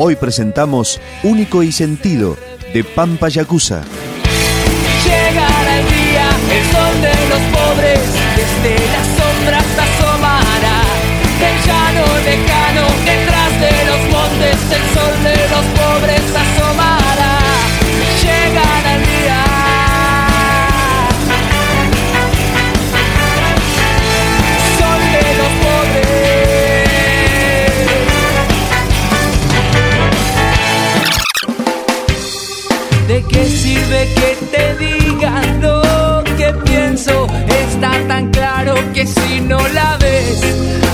Hoy presentamos Único y Sentido de Pampa Yakuza. Llegará el día, el sol de los pobres, desde las sombras asomará. El llano lejano, detrás de los montes, el sol no la ves.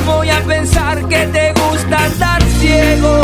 Voy a pensar que te gusta andar ciego.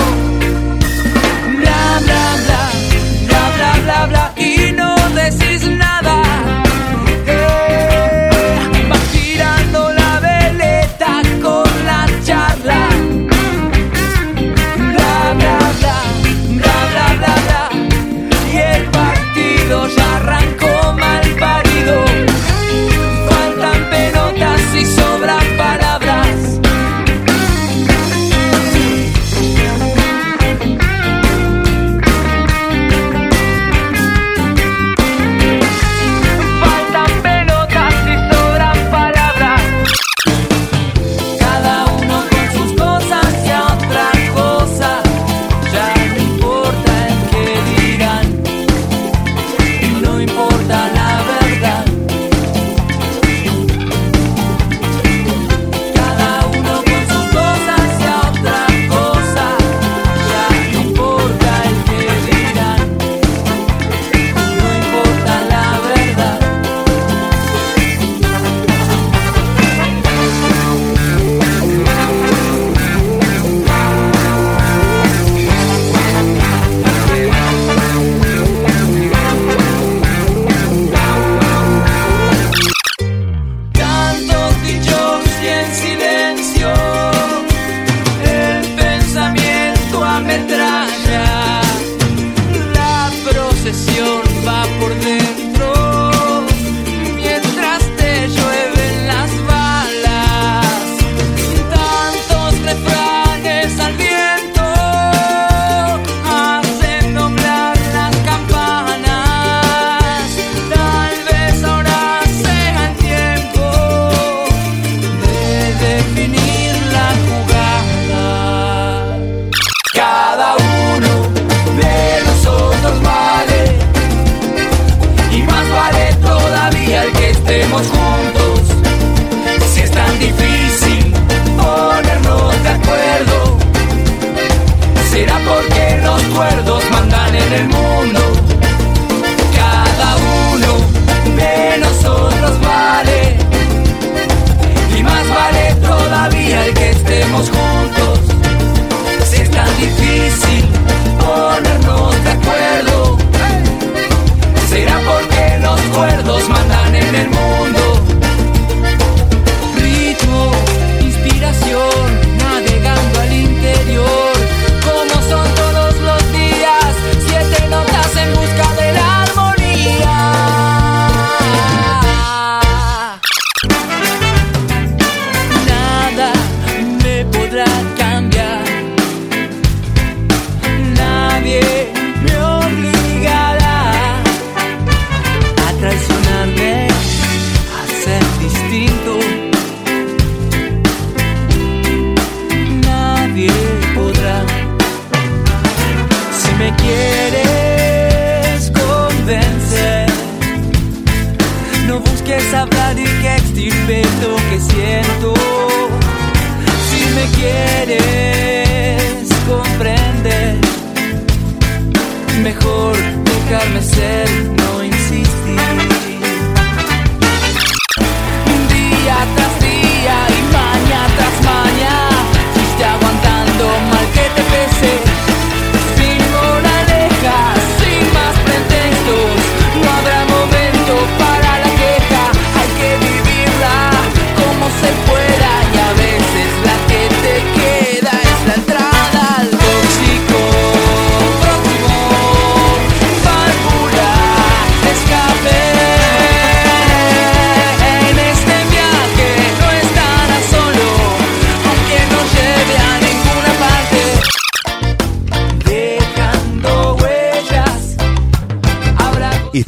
cantemos juntos.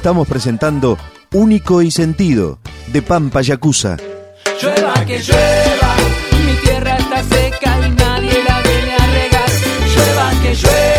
estamos presentando Único y Sentido, de Pampa Yakuza. Llueva que llueva, mi tierra está seca y nadie la viene a regar. Llueva que llueva.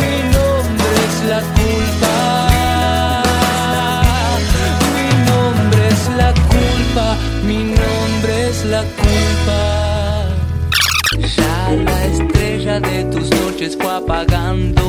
Mi nombre es la culpa, mi nombre es la culpa, mi nombre es la culpa, ya la estrella de tus noches fue apagando.